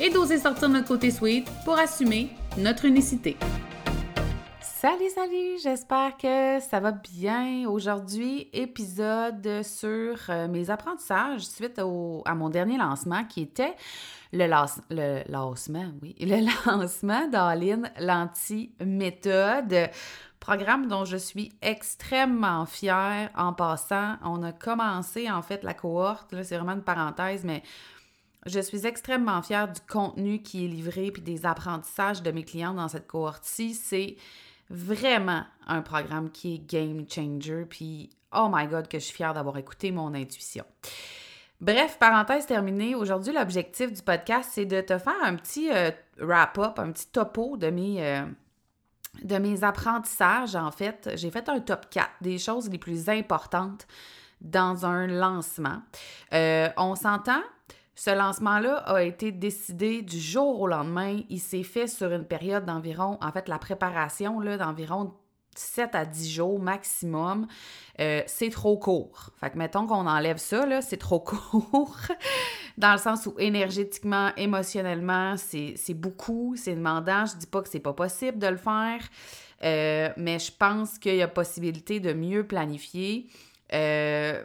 et d'oser sortir notre côté sweet pour assumer notre unicité. Salut, salut, j'espère que ça va bien. Aujourd'hui, épisode sur euh, mes apprentissages suite à mon dernier lancement qui était le, le lancement, oui, le lancement d'Aline l'anti-méthode programme dont je suis extrêmement fière en passant. On a commencé en fait la cohorte, là c'est vraiment une parenthèse, mais je suis extrêmement fière du contenu qui est livré puis des apprentissages de mes clients dans cette cohorte-ci. C'est vraiment un programme qui est game changer puis oh my god que je suis fière d'avoir écouté mon intuition. Bref, parenthèse terminée, aujourd'hui l'objectif du podcast c'est de te faire un petit euh, wrap-up, un petit topo de mes... Euh, de mes apprentissages, en fait, j'ai fait un top 4 des choses les plus importantes dans un lancement. Euh, on s'entend, ce lancement-là a été décidé du jour au lendemain. Il s'est fait sur une période d'environ, en fait, la préparation d'environ 7 à 10 jours maximum, euh, c'est trop court. Fait que mettons qu'on enlève ça, c'est trop court. dans le sens où énergétiquement, émotionnellement, c'est beaucoup, c'est demandant. Je dis pas que c'est pas possible de le faire, euh, mais je pense qu'il y a possibilité de mieux planifier. Euh,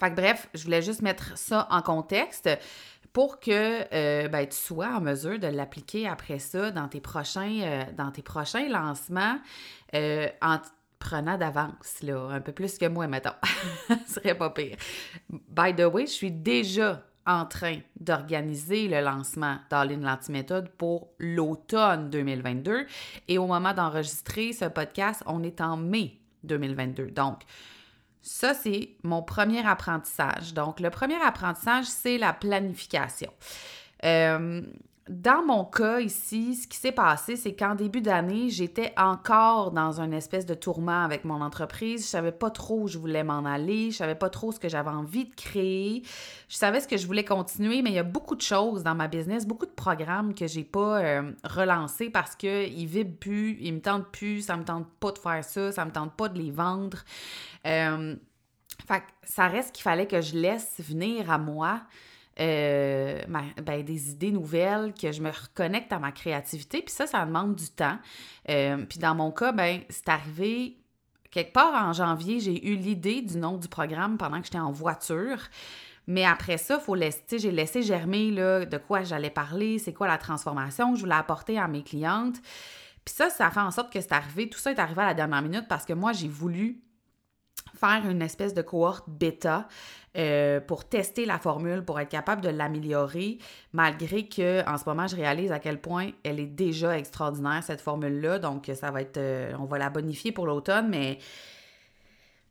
fait que bref, je voulais juste mettre ça en contexte pour que euh, ben, tu sois en mesure de l'appliquer après ça dans tes prochains, euh, dans tes prochains lancements euh, en prenant d'avance, là, un peu plus que moi, mettons. Ce serait pas pire. By the way, je suis déjà en train d'organiser le lancement d'All-in l'Antiméthode pour l'automne 2022. Et au moment d'enregistrer ce podcast, on est en mai 2022. Donc, ça, c'est mon premier apprentissage. Donc, le premier apprentissage, c'est la planification. Euh, dans mon cas ici, ce qui s'est passé, c'est qu'en début d'année, j'étais encore dans un espèce de tourment avec mon entreprise. Je savais pas trop où je voulais m'en aller. Je savais pas trop ce que j'avais envie de créer. Je savais ce que je voulais continuer, mais il y a beaucoup de choses dans ma business, beaucoup de programmes que j'ai pas euh, relancés parce qu'ils vibrent plus, ils me tentent plus, ça me tente pas de faire ça, ça me tente pas de les vendre. Euh, fait ça reste qu'il fallait que je laisse venir à moi euh, ben, des idées nouvelles, que je me reconnecte à ma créativité. Puis ça, ça demande du temps. Euh, puis dans mon cas, ben, c'est arrivé quelque part en janvier, j'ai eu l'idée du nom du programme pendant que j'étais en voiture. Mais après ça, faut laisser, j'ai laissé germer là, de quoi j'allais parler, c'est quoi la transformation que je voulais apporter à mes clientes. Puis ça, ça fait en sorte que c'est arrivé, tout ça est arrivé à la dernière minute parce que moi, j'ai voulu faire une espèce de cohorte bêta euh, pour tester la formule, pour être capable de l'améliorer, malgré que en ce moment, je réalise à quel point elle est déjà extraordinaire, cette formule-là. Donc, ça va être. Euh, on va la bonifier pour l'automne, mais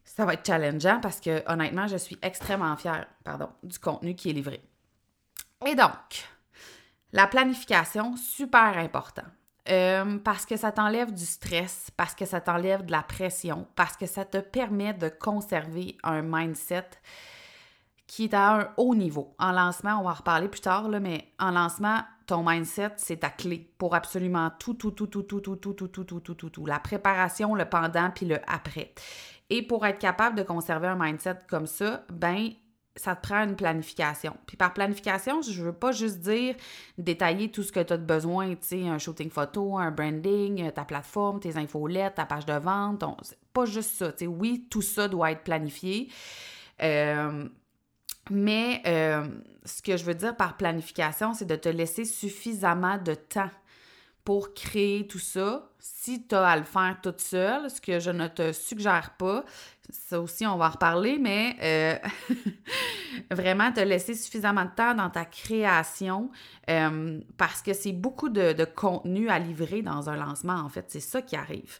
ça va être challengeant parce que honnêtement, je suis extrêmement fière pardon, du contenu qui est livré. Et donc, la planification, super important. Euh, parce que ça t'enlève du stress, parce que ça t'enlève de la pression, parce que ça te permet de conserver un mindset qui est à un haut niveau. En lancement, on va en reparler plus tard, mais en lancement, ton mindset, c'est ta clé pour absolument tout, tout, tout, tout, tout, tout, tout, tout, tout, tout, tout, tout, tout. La préparation, le pendant, puis le après. Et pour être capable de conserver un mindset comme ça, ben, ça te prend une planification. Puis par planification, je veux pas juste dire détailler tout ce que tu as besoin, tu sais, un shooting photo, un branding, ta plateforme, tes infolettes, ta page de vente, pas juste ça, tu sais. Oui, tout ça doit être planifié. Euh, mais euh, ce que je veux dire par planification, c'est de te laisser suffisamment de temps pour créer tout ça. Si tu as à le faire toute seule, ce que je ne te suggère pas, ça aussi on va en reparler, mais euh, vraiment te laisser suffisamment de temps dans ta création euh, parce que c'est beaucoup de, de, contenu à livrer dans un lancement, en fait, c'est ça qui arrive.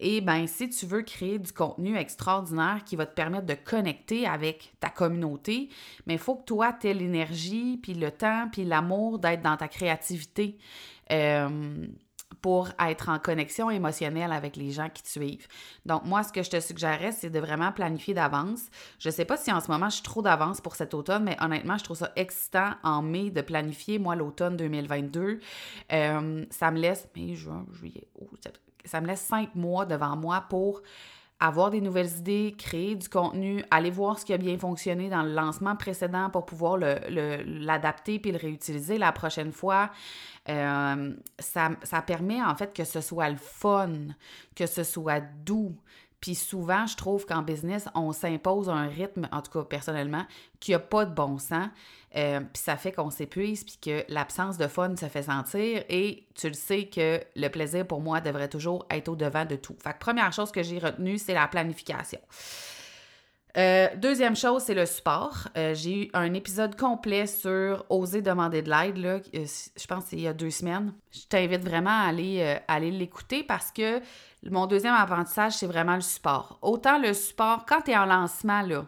Et ben si tu veux créer du contenu extraordinaire qui va te permettre de connecter avec ta communauté, mais il faut que toi tu aies l'énergie, puis le temps, puis l'amour d'être dans ta créativité. Euh, pour être en connexion émotionnelle avec les gens qui te suivent. Donc, moi, ce que je te suggérerais, c'est de vraiment planifier d'avance. Je ne sais pas si en ce moment, je suis trop d'avance pour cet automne, mais honnêtement, je trouve ça excitant en mai de planifier, moi, l'automne 2022. Euh, ça me laisse, mai, juin, juillet, ça me laisse cinq mois devant moi pour avoir des nouvelles idées, créer du contenu, aller voir ce qui a bien fonctionné dans le lancement précédent pour pouvoir l'adapter le, puis le réutiliser la prochaine fois. Euh, ça, ça permet en fait que ce soit le fun, que ce soit doux, puis souvent, je trouve qu'en business, on s'impose un rythme, en tout cas personnellement, qui n'a pas de bon sens. Euh, puis ça fait qu'on s'épuise, puis que l'absence de fun se fait sentir. Et tu le sais que le plaisir pour moi devrait toujours être au devant de tout. Fait que première chose que j'ai retenue, c'est la planification. Euh, deuxième chose, c'est le support. Euh, j'ai eu un épisode complet sur oser demander de l'aide, là, je pense il y a deux semaines. Je t'invite vraiment à aller l'écouter parce que mon deuxième apprentissage, c'est vraiment le support. Autant le support, quand tu es en lancement, là,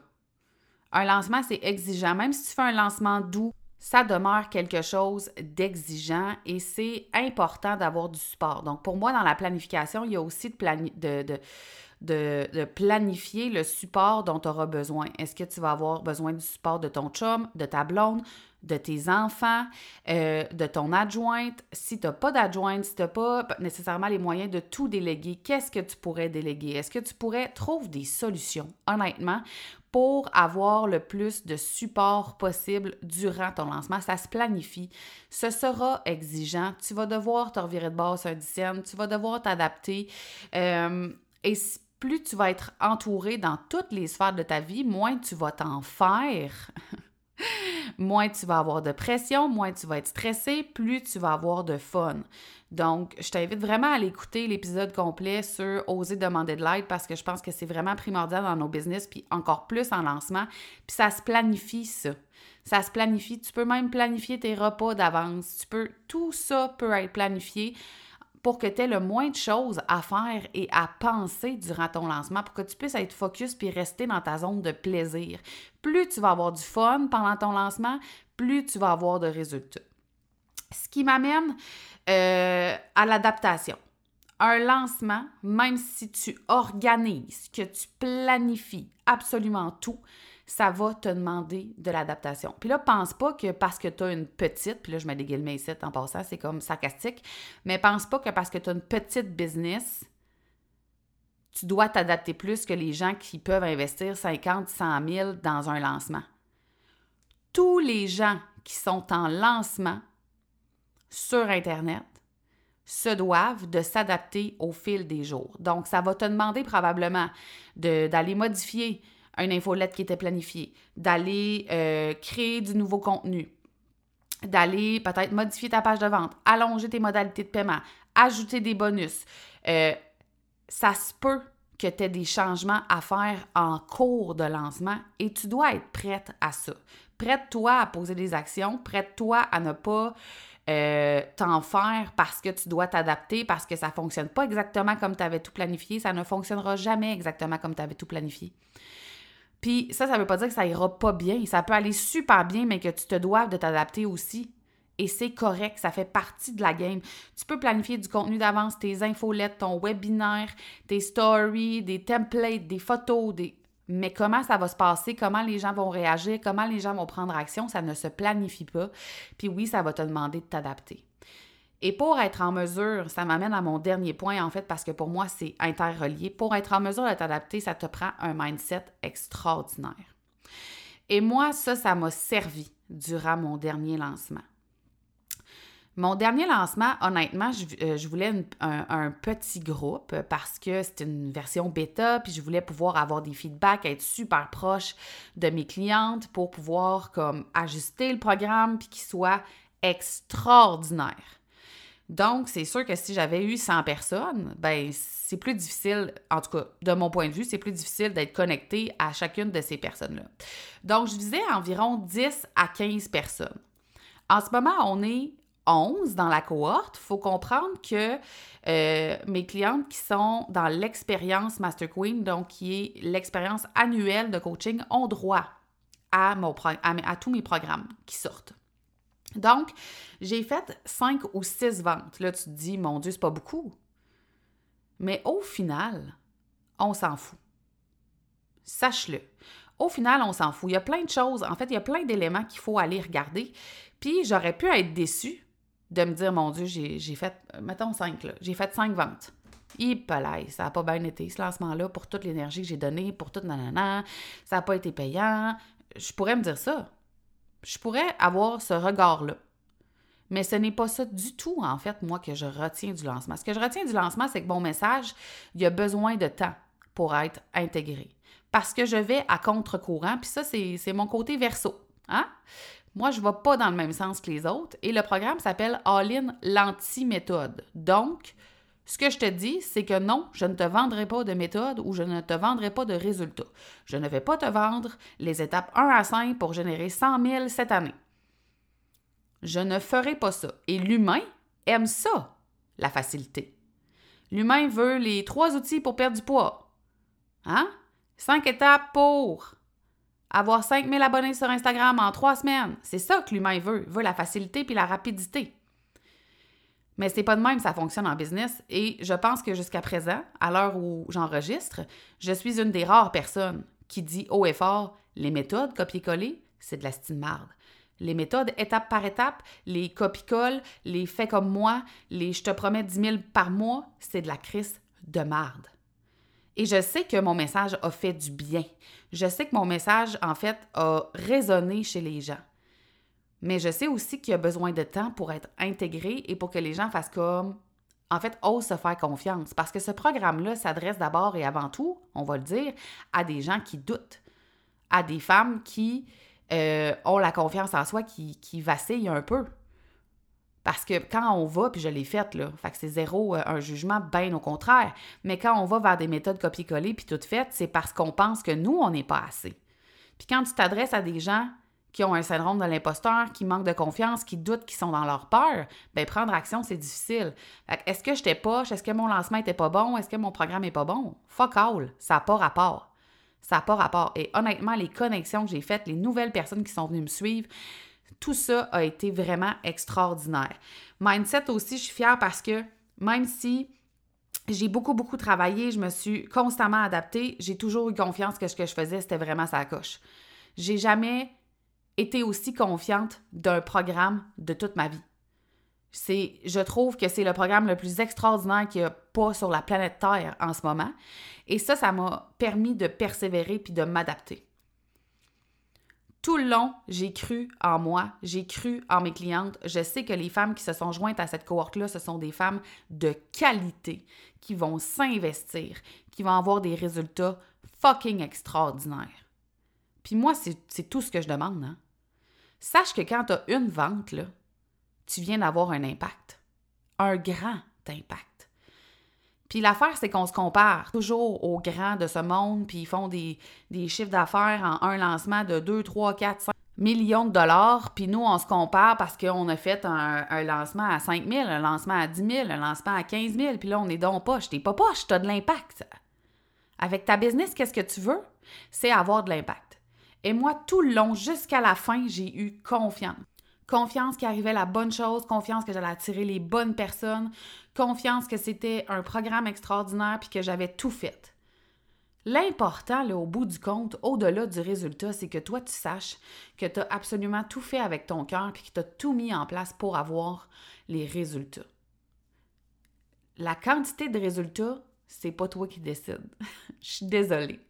un lancement, c'est exigeant. Même si tu fais un lancement doux, ça demeure quelque chose d'exigeant et c'est important d'avoir du support. Donc, pour moi, dans la planification, il y a aussi de, planifier le support dont tu auras besoin. Est-ce que tu vas avoir besoin du support de ton chum, de ta blonde, de tes enfants, euh, de ton adjointe? Si tu n'as pas d'adjointe, si tu n'as pas nécessairement les moyens de tout déléguer, qu'est-ce que tu pourrais déléguer? Est-ce que tu pourrais trouver des solutions, honnêtement, pour avoir le plus de support possible durant ton lancement? Ça se planifie. Ce sera exigeant. Tu vas devoir te revirer de base un dixième. Tu vas devoir t'adapter. Euh, plus tu vas être entouré dans toutes les sphères de ta vie, moins tu vas t'en faire. moins tu vas avoir de pression, moins tu vas être stressé, plus tu vas avoir de fun. Donc, je t'invite vraiment à l'écouter l'épisode complet sur oser demander de l'aide parce que je pense que c'est vraiment primordial dans nos business, puis encore plus en lancement. Puis ça se planifie, ça. Ça se planifie. Tu peux même planifier tes repas d'avance. Tu peux, tout ça peut être planifié pour que tu aies le moins de choses à faire et à penser durant ton lancement, pour que tu puisses être focus puis rester dans ta zone de plaisir. Plus tu vas avoir du fun pendant ton lancement, plus tu vas avoir de résultats. Ce qui m'amène euh, à l'adaptation. Un lancement, même si tu organises, que tu planifies absolument tout, ça va te demander de l'adaptation. Puis là, pense pas que parce que tu as une petite, puis là, je mets des guillemets ici en passant, c'est comme sarcastique, mais pense pas que parce que tu as une petite business, tu dois t'adapter plus que les gens qui peuvent investir 50, 100 000 dans un lancement. Tous les gens qui sont en lancement sur Internet se doivent de s'adapter au fil des jours. Donc, ça va te demander probablement d'aller modifier une infolette qui était planifiée, d'aller euh, créer du nouveau contenu, d'aller peut-être modifier ta page de vente, allonger tes modalités de paiement, ajouter des bonus. Euh, ça se peut que tu aies des changements à faire en cours de lancement et tu dois être prête à ça. Prête-toi à poser des actions, prête-toi à ne pas euh, t'en faire parce que tu dois t'adapter, parce que ça ne fonctionne pas exactement comme tu avais tout planifié. Ça ne fonctionnera jamais exactement comme tu avais tout planifié. Puis ça, ça veut pas dire que ça ira pas bien. Ça peut aller super bien, mais que tu te dois de t'adapter aussi. Et c'est correct, ça fait partie de la game. Tu peux planifier du contenu d'avance, tes infolettes, ton webinaire, tes stories, des templates, des photos, des... mais comment ça va se passer, comment les gens vont réagir, comment les gens vont prendre action, ça ne se planifie pas. Puis oui, ça va te demander de t'adapter. Et pour être en mesure, ça m'amène à mon dernier point en fait, parce que pour moi, c'est interrelié. Pour être en mesure de t'adapter, ça te prend un mindset extraordinaire. Et moi, ça, ça m'a servi durant mon dernier lancement. Mon dernier lancement, honnêtement, je, euh, voulais un, petit groupe parce que c'était une version bêta, puis je voulais pouvoir avoir des feedbacks, être super proche de mes clientes pour pouvoir comme ajuster le programme puis qu'il soit extraordinaire. Donc, c'est sûr que si j'avais eu 100 personnes, ben c'est plus difficile, en tout cas, de mon point de vue, c'est plus difficile d'être connecté à chacune de ces personnes-là. Donc, je visais environ 10 à 15 personnes. En ce moment, on est 11 dans la cohorte, il faut comprendre que euh, mes clientes qui sont dans l'expérience Master Queen, donc qui est l'expérience annuelle de coaching, ont droit à, tous mes programmes qui sortent. Donc, j'ai fait 5 ou 6 ventes. Là, tu te dis, mon Dieu, c'est pas beaucoup. Mais au final, on s'en fout. Sache-le. Au final, on s'en fout. Il y a plein de choses. En fait, il y a plein d'éléments qu'il faut aller regarder. Puis, j'aurais pu être déçue de me dire, mon Dieu, j'ai fait, mettons 5, là. J'ai fait 5 ventes. Hippalaï, ça n'a pas bien été ce lancement-là pour toute l'énergie que j'ai donnée, pour toute nanana. Ça n'a pas été payant. Je pourrais me dire ça. Je pourrais avoir ce regard-là. Mais ce n'est pas ça du tout, en fait, moi, que je retiens du lancement. Ce que je retiens du lancement, c'est que mon message, il y a besoin de temps pour être intégré. Parce que je vais à contre-courant, puis ça, c'est mon côté verso. Hein? Moi, je ne vais pas dans le même sens que les autres. Et le programme s'appelle All-in l'anti-méthode. Donc, ce que je te dis, c'est que non, je ne te vendrai pas de méthode ou je ne te vendrai pas de résultats. Je ne vais pas te vendre les étapes 1 à 5 pour générer 100 000 cette année. Je ne ferai pas ça. Et l'humain aime ça, la facilité. L'humain veut les trois outils pour perdre du poids. Hein? Cinq étapes pour avoir 5000 abonnés sur Instagram en trois semaines. C'est ça que l'humain veut. Il veut la facilité puis la rapidité. Mais c'est pas de même ça fonctionne en business et je pense que jusqu'à présent, à l'heure où j'enregistre, je suis une des rares personnes qui dit haut et fort les méthodes copier-coller, c'est de la marde. Les méthodes étape par étape, les copie-colle, les fais comme moi, les je te promets 10 000 par mois, c'est de la crise de marde. Et je sais que mon message a fait du bien. Je sais que mon message, en fait, a résonné chez les gens. Mais je sais aussi qu'il y a besoin de temps pour être intégré et pour que les gens fassent comme, en fait, osent se faire confiance. Parce que ce programme-là s'adresse d'abord et avant tout, on va le dire, à des gens qui doutent, à des femmes qui euh, ont la confiance en soi, qui, qui un peu. Parce que quand on va, puis je l'ai faite, là, fait que c'est zéro euh, un jugement, bien au contraire. Mais quand on va vers des méthodes copier-coller puis toutes faites, c'est parce qu'on pense que nous, on n'est pas assez. Puis quand tu t'adresses à des gens qui ont un syndrome de l'imposteur, qui manquent de confiance, qui doutent, qui sont dans leur peur, bien, prendre action, c'est difficile. Est-ce que j'étais poche? Est-ce que mon lancement était pas bon? Est-ce que mon programme est pas bon? Fuck all. Ça n'a pas rapport. Ça n'a pas rapport. Et honnêtement, les connexions que j'ai faites, les nouvelles personnes qui sont venues me suivre, tout ça a été vraiment extraordinaire. Mindset aussi, je suis fière parce que même si j'ai beaucoup, beaucoup travaillé, je me suis constamment adaptée, j'ai toujours eu confiance que ce que je faisais, c'était vraiment sa coche. J'ai jamais été aussi confiante d'un programme de toute ma vie. C'est, je trouve que c'est le programme le plus extraordinaire qu'il n'y a pas sur la planète Terre en ce moment. Et ça, ça m'a permis de persévérer puis de m'adapter. Tout le long, j'ai cru en moi, j'ai cru en mes clientes. Je sais que les femmes qui se sont jointes à cette cohorte-là, ce sont des femmes de qualité qui vont s'investir, qui vont avoir des résultats fucking extraordinaires. Puis moi, c'est tout ce que je demande. Hein? Sache que quand tu as une vente, là, tu viens d'avoir un impact. Un grand impact. Puis l'affaire, c'est qu'on se compare toujours aux grands de ce monde, puis ils font des, chiffres d'affaires en un lancement de 2, 3, 4, 5 millions de dollars, puis nous, on se compare parce qu'on a fait un, lancement à 5 000, un lancement à 10 000, un lancement à 15 000, puis là, on est donc poche. T'es pas poche, t'as de l'impact. Avec ta business, qu'est-ce que tu veux? C'est avoir de l'impact. Et moi, tout le long, jusqu'à la fin, j'ai eu confiance confiance qu'il arrivait la bonne chose, confiance que j'allais attirer les bonnes personnes, confiance que c'était un programme extraordinaire puis que j'avais tout fait. L'important, au bout du compte, au-delà du résultat, c'est que toi, tu saches que tu as absolument tout fait avec ton cœur puis que tu as tout mis en place pour avoir les résultats. La quantité de résultats, c'est pas toi qui décides. Je suis désolée.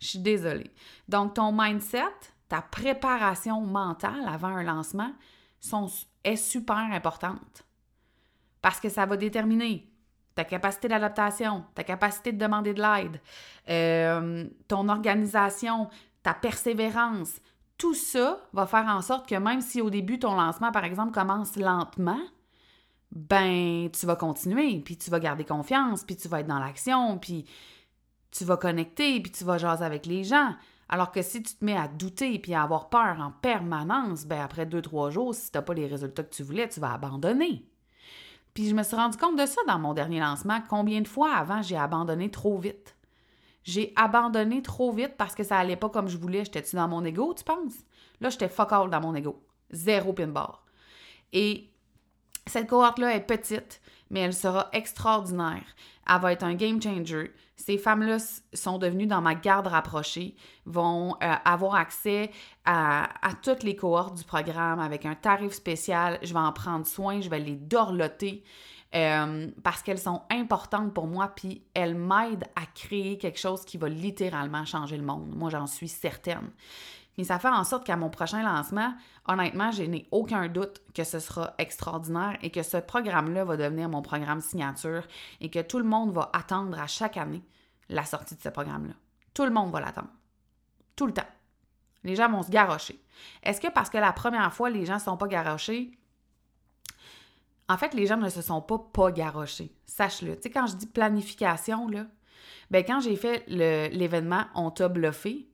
Je suis désolée. Donc, ton mindset, ta préparation mentale avant un lancement, est super importante. Parce que ça va déterminer ta capacité d'adaptation, ta capacité de demander de l'aide, euh, ton organisation, ta persévérance. Tout ça va faire en sorte que même si au début ton lancement, par exemple, commence lentement, ben tu vas continuer, puis tu vas garder confiance, puis tu vas être dans l'action, puis tu vas connecter, puis tu vas jaser avec les gens. Alors que si tu te mets à douter et à avoir peur en permanence, ben après deux, trois jours, si tu n'as pas les résultats que tu voulais, tu vas abandonner. Puis je me suis rendu compte de ça dans mon dernier lancement. Combien de fois avant j'ai abandonné trop vite? J'ai abandonné trop vite parce que ça allait pas comme je voulais. J'étais-tu dans mon ego, tu penses? Là, j'étais fuck all dans mon ego. Zéro pin bar. Et cette cohorte-là est petite, mais elle sera extraordinaire. Elle va être un game changer. Ces femmes-là sont devenues dans ma garde rapprochée, vont euh, avoir accès à, toutes les cohortes du programme avec un tarif spécial. Je vais en prendre soin, je vais les dorloter. Euh, parce qu'elles sont importantes pour moi, puis elles m'aident à créer quelque chose qui va littéralement changer le monde. Moi, j'en suis certaine. Mais ça fait en sorte qu'à mon prochain lancement, honnêtement, je n'ai aucun doute que ce sera extraordinaire et que ce programme-là va devenir mon programme signature et que tout le monde va attendre à chaque année la sortie de ce programme-là. Tout le monde va l'attendre. Tout le temps. Les gens vont se garrocher. Est-ce que parce que la première fois, les gens ne sont pas garrochés? En fait, les gens ne se sont pas pas garrochés. Sache-le. Tu sais, quand je dis planification, là, ben quand j'ai fait l'événement On t'a bluffé,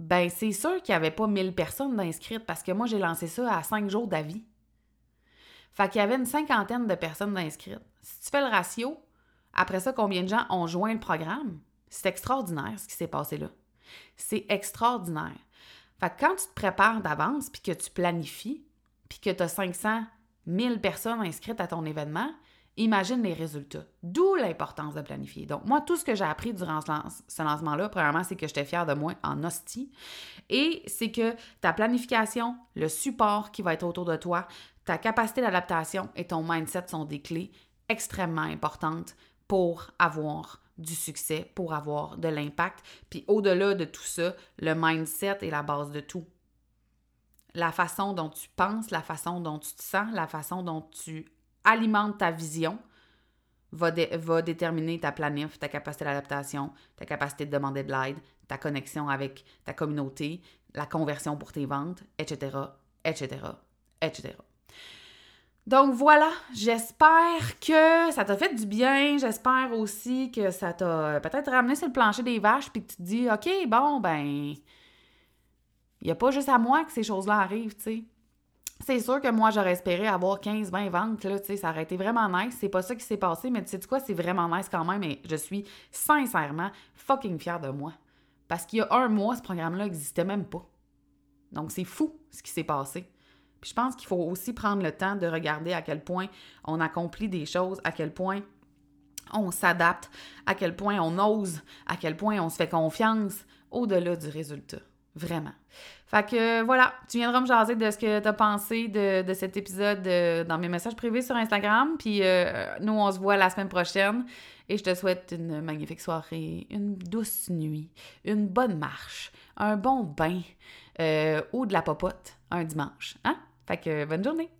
ben c'est sûr qu'il n'y avait pas 1000 personnes d'inscrites parce que moi, j'ai lancé ça à 5 jours d'avis. Fait qu'il y avait une cinquantaine de personnes d'inscrites. Si tu fais le ratio, après ça, combien de gens ont joint le programme? C'est extraordinaire ce qui s'est passé là. C'est extraordinaire. Fait que quand tu te prépares d'avance, puis que tu planifies, puis que tu as 500, 1000 personnes inscrites à ton événement, imagine les résultats. D'où l'importance de planifier. Donc, moi, tout ce que j'ai appris durant ce, lancement-là, premièrement, c'est que j'étais fière de moi en hostie. Et c'est que ta planification, le support qui va être autour de toi, ta capacité d'adaptation et ton mindset sont des clés extrêmement importantes pour avoir du succès, pour avoir de l'impact. Puis au-delà de tout ça, le mindset est la base de tout. La façon dont tu penses, la façon dont tu te sens, la façon dont tu alimente ta vision va, déterminer ta planif, ta capacité d'adaptation, ta capacité de demander de l'aide, ta connexion avec ta communauté, la conversion pour tes ventes, etc., etc., etc. Donc voilà, j'espère que ça t'a fait du bien. J'espère aussi que ça t'a peut-être ramené sur le plancher des vaches puis que tu te dis, OK, bon, ben, il n'y a pas juste à moi que ces choses-là arrivent, tu sais. C'est sûr que moi, j'aurais espéré avoir 15, 20 ventes, là, tu sais, ça aurait été vraiment nice. C'est pas ça qui s'est passé, mais tu sais quoi, c'est vraiment nice quand même et je suis sincèrement fucking fière de moi. Parce qu'il y a un mois, ce programme-là n'existait même pas. Donc, c'est fou ce qui s'est passé. Puis je pense qu'il faut aussi prendre le temps de regarder à quel point on accomplit des choses, à quel point on s'adapte, à quel point on ose, à quel point on se fait confiance au-delà du résultat. Vraiment. Fait que voilà, tu viendras me jaser de ce que tu as pensé de, cet épisode euh, dans mes messages privés sur Instagram. Puis euh, nous, on se voit la semaine prochaine. Et je te souhaite une magnifique soirée, une douce nuit, une bonne marche, un bon bain euh, ou de la popote un dimanche. Hein? Fait que bonne journée!